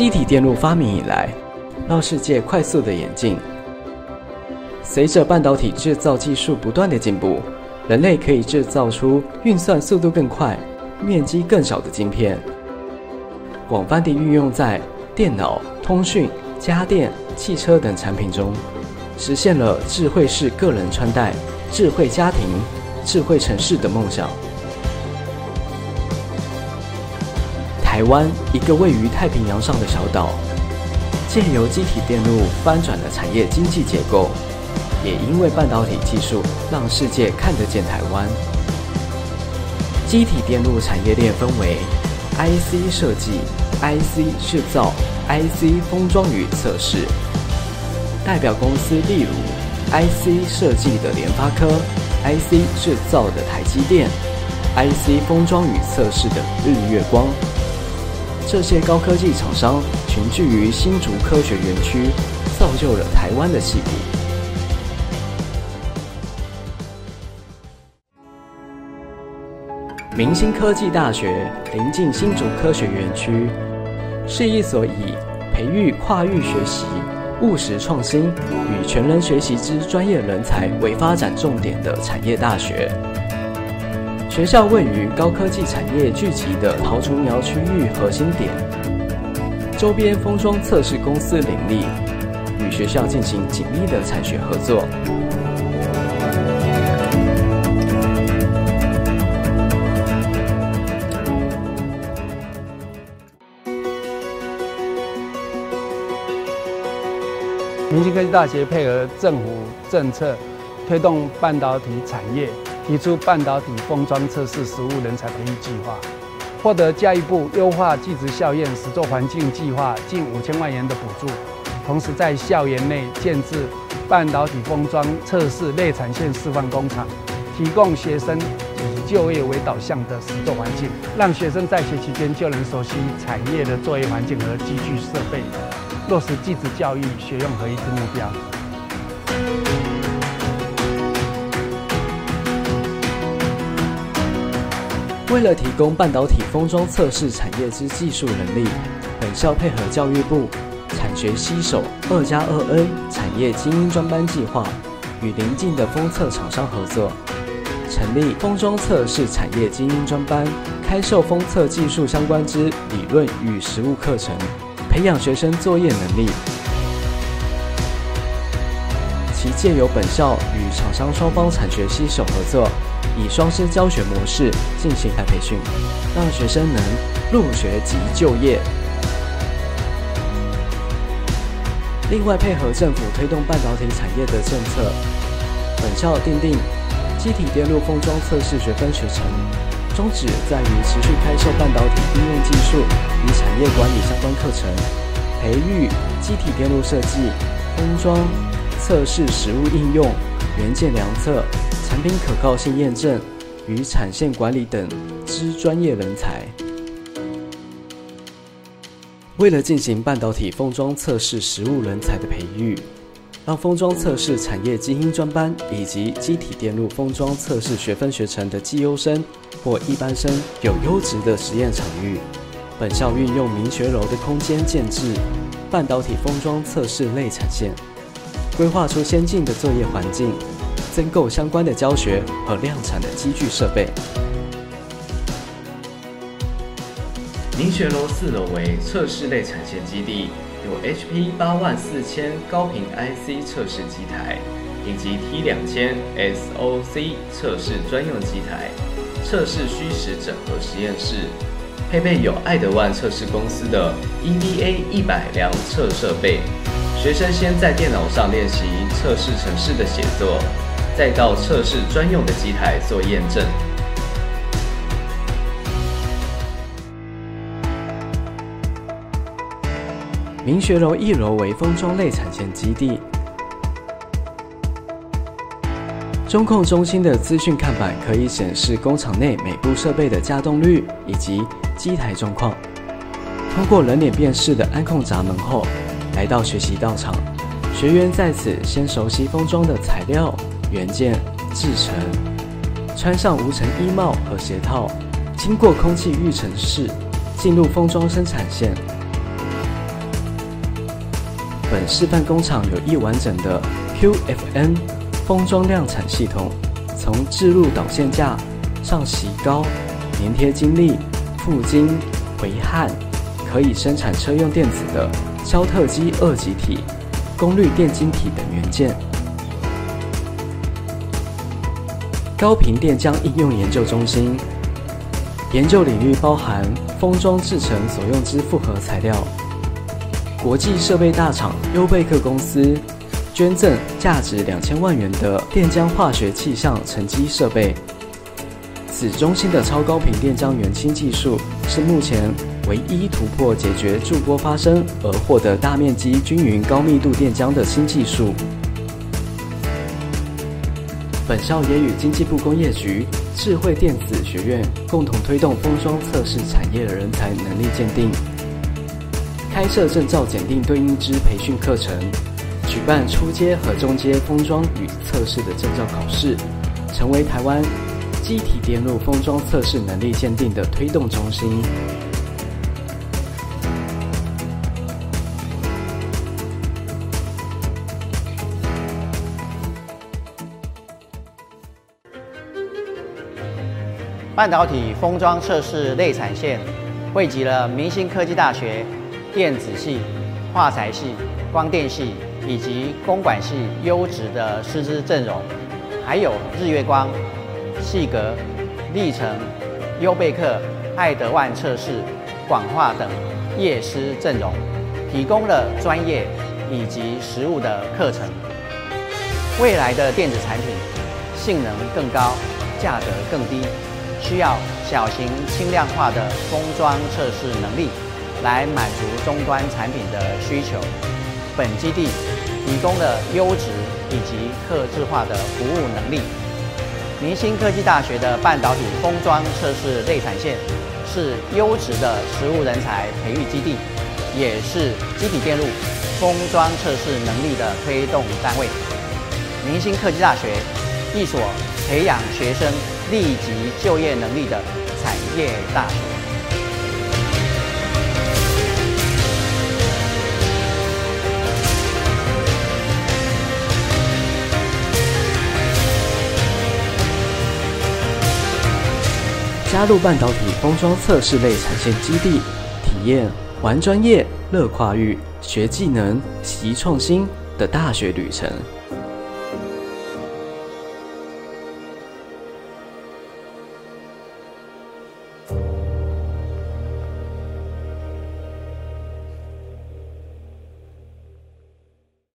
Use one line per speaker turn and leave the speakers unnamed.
机体电路发明以来，让世界快速的演进。随着半导体制造技术不断的进步，人类可以制造出运算速度更快、面积更小的晶片，广泛地运用在电脑、通讯、家电、汽车等产品中，实现了智慧式个人穿戴、智慧家庭、智慧城市的梦想。台湾一个位于太平洋上的小岛，借由机体电路翻转了产业经济结构，也因为半导体技术让世界看得见台湾。机体电路产业链分为 IC 设计、IC 制造、IC 封装与测试。代表公司例如 IC 设计的联发科、IC 制造的台积电、IC 封装与测试的日月光。这些高科技厂商群聚于新竹科学园区，造就了台湾的戏骨。明星科技大学临近新竹科学园区，是一所以培育跨域学习、务实创新与全人学习之专业人才为发展重点的产业大学。学校位于高科技产业聚集的桃竹苗区域核心点，周边封装测试公司林立，与学校进行紧密的产学合作。
明星科技大学配合政府政策，推动半导体产业。提出半导体封装测试实务人才培育计划，获得教育部优化技职校验实作环境计划近五千万元的补助，同时在校园内建置半导体封装测试内产线示范工厂，提供学生以就业为导向的实作环境，让学生在学期间就能熟悉产业的作业环境和机具设备，落实技职教育学用合一之目标。
为了提供半导体封装测试产业之技术能力，本校配合教育部产学携手二加二 N 产业精英专班计划，与邻近的封测厂商合作，成立封装测试产业精英专班，开授封测技术相关之理论与实务课程，培养学生作业能力。借由本校与厂商双方产学携手合作。以双师教学模式进行培训，让学生能入学即就业。另外，配合政府推动半导体产业的政策，本校订定机体电路封装测试学分学程，宗旨在于持续开设半导体应用技术与产业管理相关课程，培育机体电路设计、封装、测试实物应用、元件量测。产品可靠性验证与产线管理等之专业人才。为了进行半导体封装测试实物人才的培育，让封装测试产业精英专班以及机体电路封装测试学分学程的绩优生或一般生有优质的实验场域，本校运用明学楼的空间建制半导体封装测试类产线，规划出先进的作业环境。增购相关的教学和量产的机具设备。
凝学楼四楼为测试类产线基地，有 HP 八万四千高频 IC 测试机台，以及 T 两千 SOC 测试专用机台，测试虚实整合实验室，配备有爱德万测试公司的 EVA 一百量测设备。学生先在电脑上练习测试程式的写作。再到测试专用的机台做验证。
明学楼一楼为封装类产线基地，中控中心的资讯看板可以显示工厂内每部设备的稼动率以及机台状况。通过人脸辨识的安控闸门后，来到学习道场，学员在此先熟悉封装的材料。元件制成，穿上无尘衣帽和鞋套，经过空气预尘室，进入封装生产线。本示范工厂有一完整的 QFN 封装量产系统，从置入导线架、上洗膏、粘贴晶粒、覆晶、回焊，可以生产车用电子的肖特基二极体、功率电晶体等元件。高频电浆应用研究中心，研究领域包含封装制成所用之复合材料。国际设备大厂优贝克公司捐赠价值两千万元的电浆化学气象沉积设备。此中心的超高频电浆元氢技术是目前唯一突破解决驻波发生而获得大面积均匀高密度电浆的新技术。本校也与经济部工业局智慧电子学院共同推动封装测试产业的人才能力鉴定。开设证照检定对应之培训课程，举办初阶和中阶封装与测试的证照考试，成为台湾机体电路封装测试能力鉴定的推动中心。
半导体封装测试内产线汇集了明星科技大学。电子系、化材系、光电系以及公管系优质的师资阵容，还有日月光、细格、历程、优贝克、爱德万测试、广化等业师阵容，提供了专业以及实务的课程。未来的电子产品性能更高，价格更低，需要小型轻量化的封装测试能力。来满足终端产品的需求。本基地提供了优质以及客制化的服务能力。明星科技大学的半导体封装测试内产线是优质的实务人才培育基地，也是基体电路封装测试能力的推动单位。明星科技大学，一所培养学生立即就业能力的产业大学。
加入半导体封装测试类产线基地，体验玩专业、乐跨域、学技能、习创新的大学旅程。